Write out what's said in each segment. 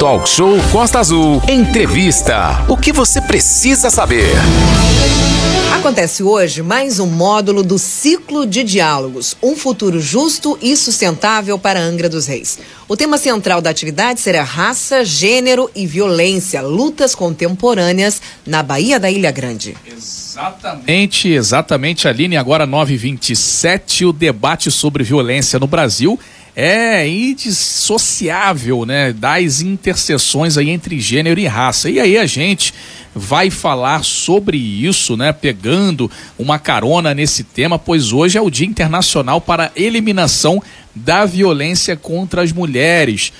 Talk Show Costa Azul. Entrevista. O que você precisa saber? Acontece hoje mais um módulo do Ciclo de Diálogos, um futuro justo e sustentável para Angra dos Reis. O tema central da atividade será raça, gênero e violência, lutas contemporâneas na Bahia da Ilha Grande. Exatamente, exatamente, Aline. Agora 927, o debate sobre violência no Brasil é indissociável, né, das interseções aí entre gênero e raça. E aí a gente vai falar sobre isso, né, pegando uma carona nesse tema, pois hoje é o Dia Internacional para a Eliminação da Violência contra as Mulheres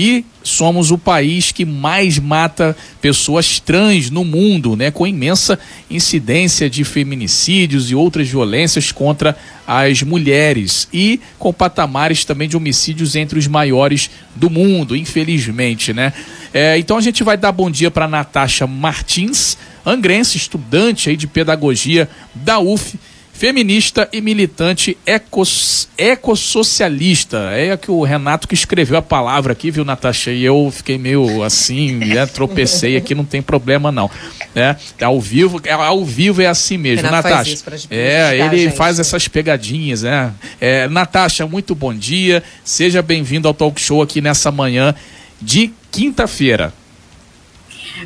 e somos o país que mais mata pessoas trans no mundo, né, com imensa incidência de feminicídios e outras violências contra as mulheres e com patamares também de homicídios entre os maiores do mundo, infelizmente, né? É, então a gente vai dar bom dia para Natasha Martins, angrense, estudante aí de pedagogia da UF feminista e militante ecos, ecossocialista. É que o Renato que escreveu a palavra aqui, viu, Natasha? E eu fiquei meio assim, né? tropecei aqui, não tem problema não. Né? Ao vivo, é, ao vivo é assim mesmo, Renato Natasha. é, ele faz essas pegadinhas, né? É, Natasha, muito bom dia. Seja bem-vindo ao Talk Show aqui nessa manhã de quinta-feira.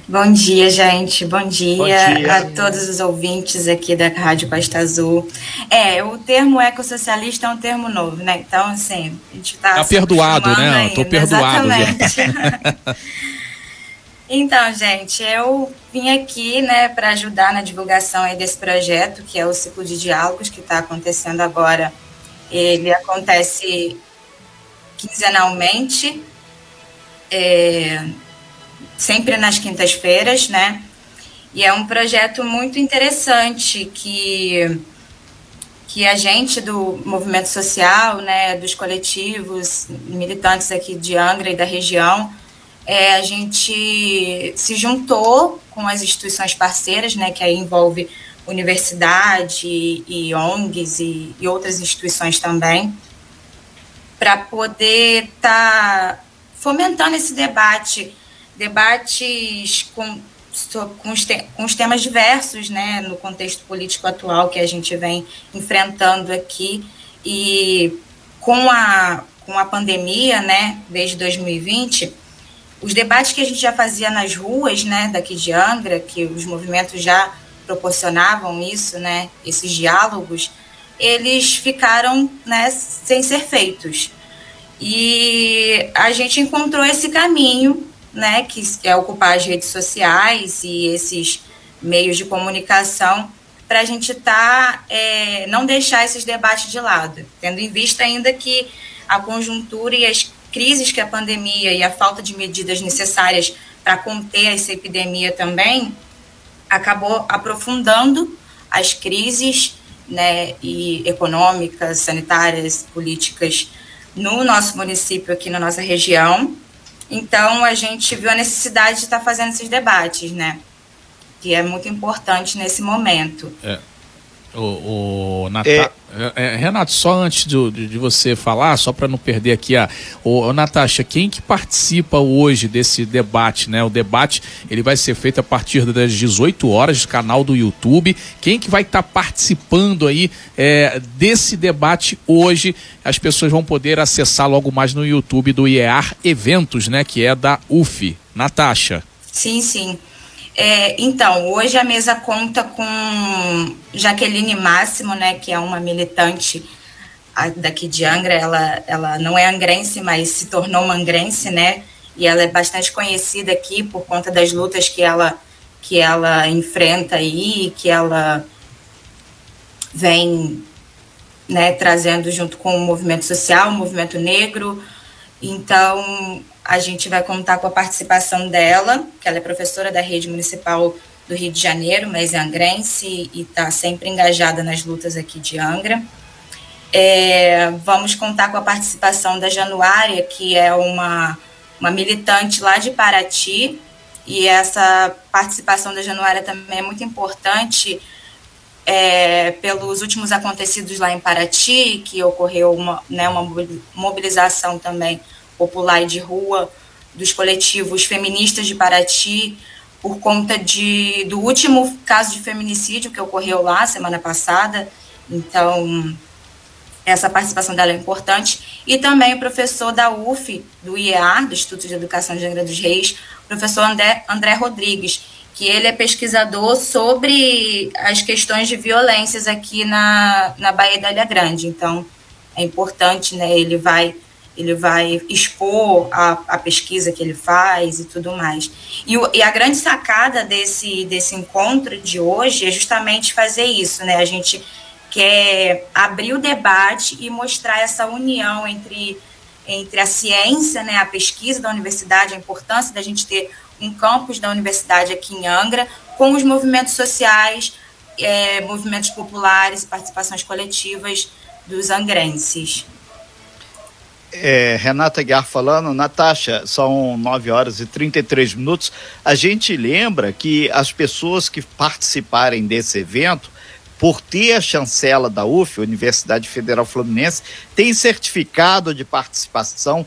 Bom dia, gente. Bom dia, Bom dia, a todos os ouvintes aqui da Rádio Costa Azul. É, o termo ecossocialista é um termo novo, né? Então, assim, a gente está. Tá perdoado, né? Tô perdoado. Exatamente. então, gente, eu vim aqui, né, para ajudar na divulgação aí desse projeto, que é o ciclo de diálogos que está acontecendo agora. Ele acontece quinzenalmente. É, sempre nas quintas-feiras, né? E é um projeto muito interessante que que a gente do movimento social, né, dos coletivos militantes aqui de Angra e da região, é, a gente se juntou com as instituições parceiras, né, que aí envolve universidade e ONGs e, e outras instituições também, para poder estar tá fomentando esse debate debates com, com, os, te, com os temas diversos, né, no contexto político atual que a gente vem enfrentando aqui e com a, com a pandemia, né, desde 2020, os debates que a gente já fazia nas ruas, né, daqui de Angra, que os movimentos já proporcionavam isso, né, esses diálogos, eles ficaram, né, sem ser feitos. E a gente encontrou esse caminho né, que é ocupar as redes sociais e esses meios de comunicação para a gente tá, é, não deixar esses debates de lado, tendo em vista ainda que a conjuntura e as crises que a pandemia e a falta de medidas necessárias para conter essa epidemia também acabou aprofundando as crises né, e econômicas, sanitárias, políticas no nosso município, aqui na nossa região, então, a gente viu a necessidade de estar tá fazendo esses debates, né? Que é muito importante nesse momento. É. O, o Nata... É. é... É, Renato, só antes de, de você falar, só para não perder aqui a. O, Natasha, quem que participa hoje desse debate, né? O debate ele vai ser feito a partir das 18 horas, canal do YouTube. Quem que vai estar tá participando aí é, desse debate hoje? As pessoas vão poder acessar logo mais no YouTube do IEAR Eventos, né? Que é da UF. Natasha. Sim, sim. É, então, hoje a mesa conta com Jaqueline Máximo, né, que é uma militante daqui de Angra, ela, ela não é angrense, mas se tornou uma angrense, né, e ela é bastante conhecida aqui por conta das lutas que ela, que ela enfrenta aí, que ela vem né, trazendo junto com o movimento social, o movimento negro. Então, a gente vai contar com a participação dela, que ela é professora da rede municipal do Rio de Janeiro, mas é angrense e está sempre engajada nas lutas aqui de Angra. É, vamos contar com a participação da Januária, que é uma, uma militante lá de Paraty, e essa participação da Januária também é muito importante é, pelos últimos acontecidos lá em Paraty, que ocorreu uma, né, uma mobilização também popular e de rua dos coletivos feministas de Paraty, por conta de, do último caso de feminicídio que ocorreu lá semana passada. Então, essa participação dela é importante. E também o professor da UF, do IEA, do Instituto de Educação de Angra dos Reis, o professor André, André Rodrigues, que ele é pesquisador sobre as questões de violências aqui na, na Baía da Ilha Grande. Então, é importante, né? Ele vai ele vai expor a, a pesquisa que ele faz e tudo mais. E, e, a grande sacada desse, desse encontro de hoje é justamente fazer isso, né? A gente quer abrir o debate e mostrar essa união entre, entre a ciência, né, a pesquisa da universidade, a importância da gente ter um campus da universidade aqui em Angra, com os movimentos sociais, é, movimentos populares, participações coletivas dos angrenses. É, Renata Guiar falando, Natasha, são 9 horas e 33 minutos. A gente lembra que as pessoas que participarem desse evento, por ter a chancela da UF, Universidade Federal Fluminense, tem certificado de participação,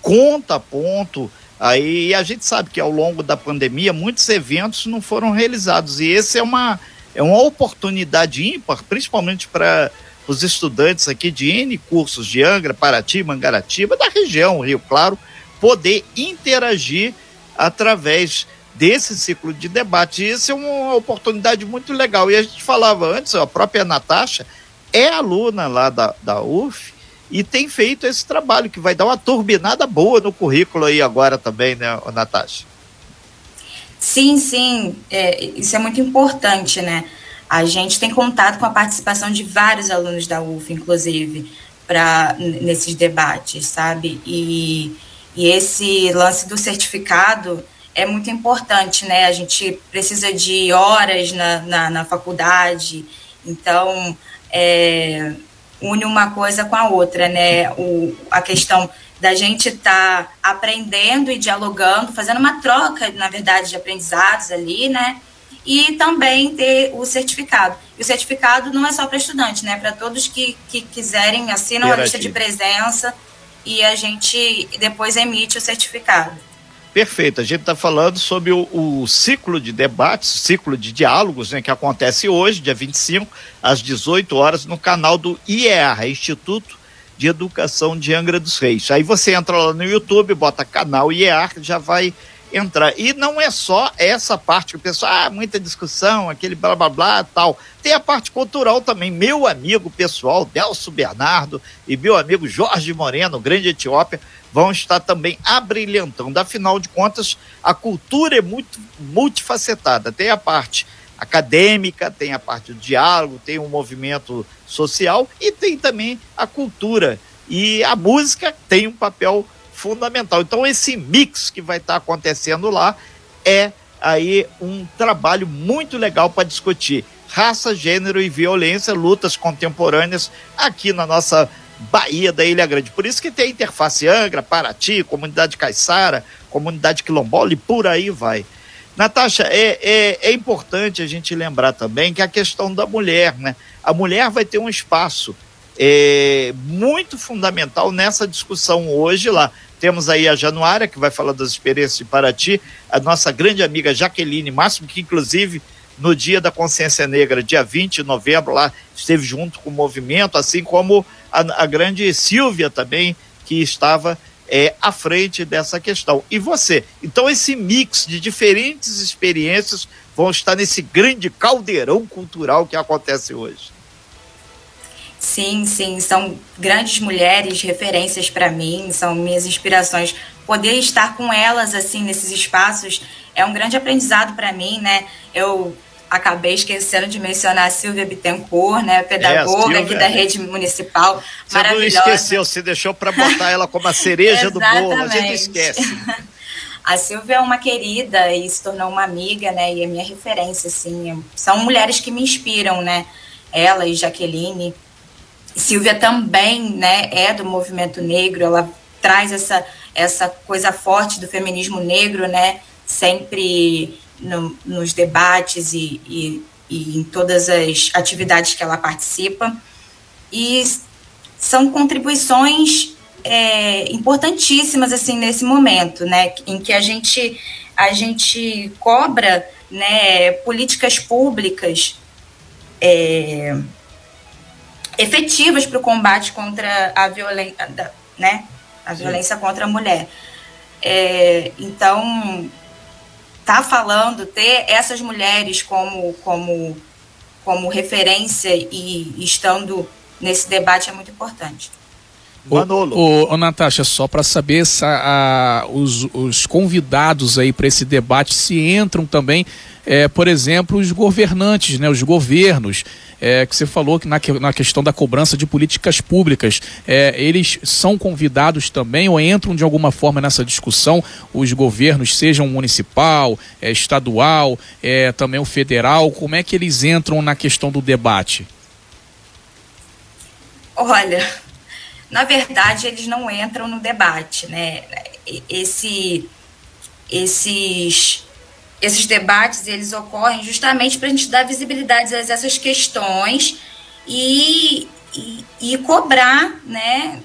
conta ponto. Aí a gente sabe que ao longo da pandemia muitos eventos não foram realizados e esse é uma, é uma oportunidade ímpar, principalmente para os estudantes aqui de N cursos de Angra, Paraty, Mangaratiba, da região Rio Claro, poder interagir através desse ciclo de debate. Isso é uma oportunidade muito legal. E a gente falava antes, a própria Natasha é aluna lá da, da UF e tem feito esse trabalho que vai dar uma turbinada boa no currículo aí agora também, né, Natasha? Sim, sim, é, isso é muito importante, né? A gente tem contato com a participação de vários alunos da UF, inclusive, para nesses debates, sabe? E, e esse lance do certificado é muito importante, né? A gente precisa de horas na, na, na faculdade, então é, une uma coisa com a outra, né? O, a questão da gente estar tá aprendendo e dialogando, fazendo uma troca, na verdade, de aprendizados ali, né? E também ter o certificado. E o certificado não é só para estudante, né? Para todos que, que quiserem, assinam a lista de presença e a gente depois emite o certificado. Perfeito. A gente está falando sobre o, o, ciclo de debates, ciclo de diálogos, né, que acontece hoje, dia 25, às 18 horas, no canal do IER, Instituto de Educação de Angra dos Reis. Aí você entra lá no YouTube, bota canal IER, já vai entrar. E não é só essa parte que o pessoal, ah, muita discussão, aquele blá blá blá tal. Tem a parte cultural também. Meu amigo pessoal, Delso Bernardo, e meu amigo Jorge Moreno, grande Etiópia, vão estar também abrilhantando. Afinal de contas, a cultura é muito multifacetada. Tem a parte acadêmica, tem a parte do diálogo, tem o um movimento social e tem também a cultura. E a música tem um papel fundamental. Então, esse mix que vai estar acontecendo lá é aí um trabalho muito legal para discutir raça, gênero e violência, lutas contemporâneas aqui na nossa Bahia da Ilha Grande. Por isso que tem interface Angra, Paraty, comunidade Caiçara, comunidade quilombola e por aí vai. Natasha, é, é, é importante a gente lembrar também que a questão da mulher, né? A mulher vai ter um espaço é, muito fundamental nessa discussão hoje lá. Temos aí a Januária, que vai falar das experiências de Paraty, a nossa grande amiga Jaqueline Máximo, que inclusive no Dia da Consciência Negra, dia 20 de novembro, lá esteve junto com o movimento, assim como a, a grande Silvia também, que estava é, à frente dessa questão. E você? Então, esse mix de diferentes experiências vão estar nesse grande caldeirão cultural que acontece hoje. Sim, sim, são grandes mulheres, referências para mim, são minhas inspirações. Poder estar com elas assim nesses espaços é um grande aprendizado para mim, né? Eu acabei esquecendo de mencionar a Silvia Bittencourt, né, pedagoga é, aqui da rede municipal, você maravilhosa. Você não esqueceu, você deixou para botar ela como a cereja do bolo, a gente esquece. A Silvia é uma querida e se tornou uma amiga, né, e é minha referência, assim, são mulheres que me inspiram, né, ela e Jaqueline, Silvia também, né, é do movimento negro, ela traz essa, essa coisa forte do feminismo negro, né, sempre no, nos debates e, e, e, em todas as atividades que ela participa. E são contribuições é, importantíssimas assim nesse momento, né, em que a gente a gente cobra, né, políticas públicas é, efetivas para o combate contra a violência, né, a violência contra a mulher. É, então, tá falando ter essas mulheres como como como referência e estando nesse debate é muito importante. Manolo. Ô, ô, Natasha, só para saber se a, os, os convidados aí para esse debate se entram também, é, por exemplo, os governantes, né, os governos, é, que você falou que na, na questão da cobrança de políticas públicas, é, eles são convidados também ou entram de alguma forma nessa discussão, os governos, sejam municipal, é, estadual, é, também o federal, como é que eles entram na questão do debate? Olha, na verdade, eles não entram no debate, né? Esse, esses, esses debates, eles ocorrem justamente para a gente dar visibilidade a essas questões e, e, e cobrar, né,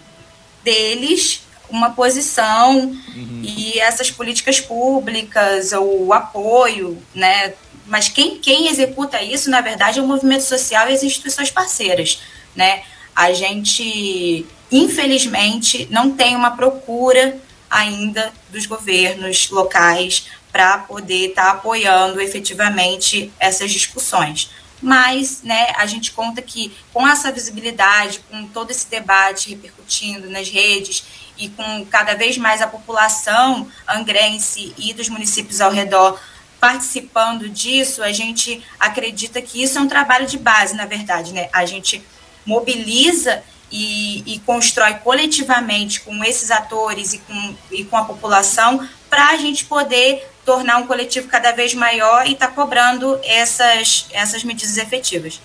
deles uma posição uhum. e essas políticas públicas, o apoio, né? Mas quem, quem executa isso, na verdade, é o movimento social e as instituições parceiras, né? A gente infelizmente, não tem uma procura ainda dos governos locais para poder estar tá apoiando efetivamente essas discussões. Mas né, a gente conta que com essa visibilidade, com todo esse debate repercutindo nas redes e com cada vez mais a população angrense e dos municípios ao redor participando disso, a gente acredita que isso é um trabalho de base, na verdade, né? A gente mobiliza e, e constrói coletivamente com esses atores e com, e com a população para a gente poder tornar um coletivo cada vez maior e estar tá cobrando essas, essas medidas efetivas.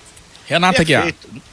Renata Guiar.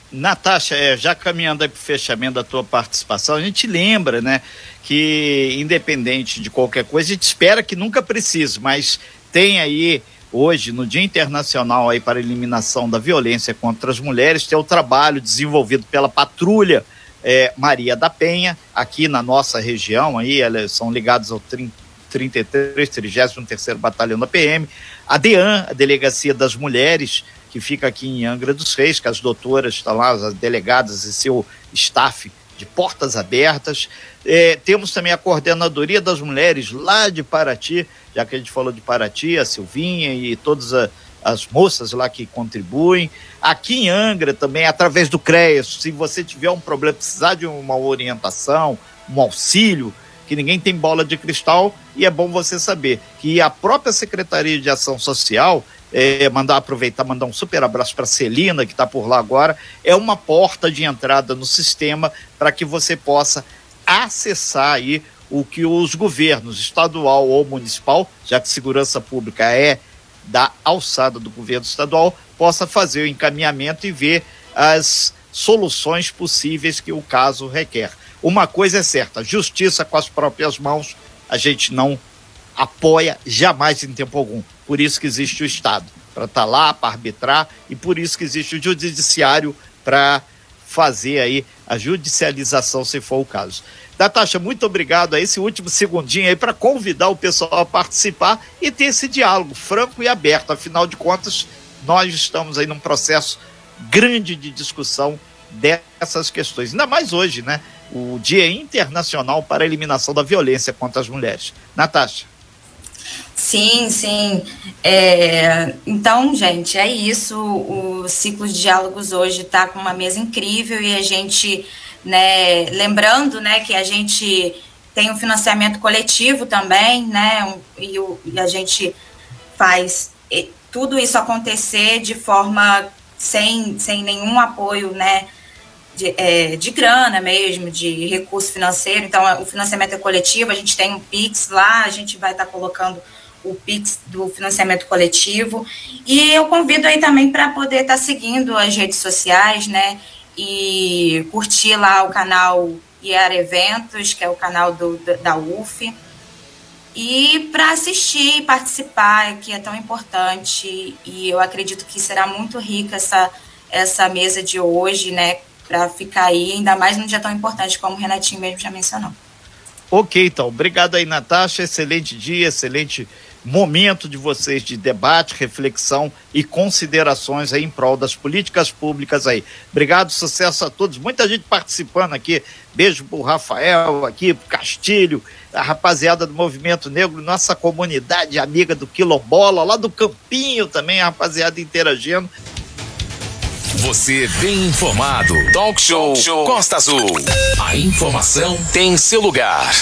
Natasha, é, já caminhando para o fechamento da tua participação, a gente lembra, né, que independente de qualquer coisa, a gente espera que nunca precise, mas tem aí hoje, no Dia Internacional aí para a Eliminação da Violência contra as Mulheres, tem o trabalho desenvolvido pela Patrulha é, Maria da Penha, aqui na nossa região, aí, elas são ligadas ao 30, 33, 33 Batalhão da PM, a DEAN, a Delegacia das Mulheres, que fica aqui em Angra dos Reis, que as doutoras estão lá, as delegadas e seu staff de portas abertas. É, temos também a Coordenadoria das Mulheres lá de Paraty, já que a gente falou de Paraty, a Silvinha e todas a, as moças lá que contribuem. Aqui em Angra também, através do CREAS, se você tiver um problema, precisar de uma orientação, um auxílio, que ninguém tem bola de cristal, e é bom você saber que a própria Secretaria de Ação Social, é, mandar aproveitar, mandar um super abraço para Celina, que está por lá agora, é uma porta de entrada no sistema para que você possa acessar aí o que os governos estadual ou municipal, já que segurança pública é da alçada do governo estadual, possa fazer o encaminhamento e ver as soluções possíveis que o caso requer. Uma coisa é certa: justiça com as próprias mãos a gente não apoia jamais em tempo algum. Por isso que existe o Estado, para estar tá lá, para arbitrar, e por isso que existe o judiciário para fazer aí a judicialização, se for o caso. Natasha, muito obrigado a esse último segundinho aí para convidar o pessoal a participar e ter esse diálogo franco e aberto. Afinal de contas, nós estamos aí num processo grande de discussão dessas questões. Ainda mais hoje, né? O Dia Internacional para a Eliminação da Violência contra as Mulheres. Natasha. Sim, sim. É, então, gente, é isso. O ciclo de diálogos hoje está com uma mesa incrível e a gente né? Lembrando, né, que a gente tem um financiamento coletivo também, né? E, o, e, a gente faz tudo isso acontecer de forma sem, sem nenhum apoio, né? De, é, de grana mesmo, de recurso financeiro. Então, o financiamento é coletivo, a gente tem um Pix lá, a gente vai estar tá colocando o Pix do financiamento coletivo. E eu convido aí também para poder estar tá seguindo as redes sociais, né? e curtir lá o canal IAR Eventos, que é o canal do, da UF, e para assistir e participar, que é tão importante, e eu acredito que será muito rica essa, essa mesa de hoje, né, para ficar aí, ainda mais num dia tão importante como o Renatinho mesmo já mencionou. Ok, então. Obrigado aí, Natasha. Excelente dia, excelente momento de vocês de debate, reflexão e considerações aí em prol das políticas públicas aí. Obrigado, sucesso a todos. Muita gente participando aqui. Beijo pro Rafael aqui, pro Castilho, a rapaziada do Movimento Negro, nossa comunidade amiga do Quilombola, lá do Campinho também, a rapaziada interagindo. Você bem informado. Talk Show, Talk Show Costa Azul. A informação tem seu lugar.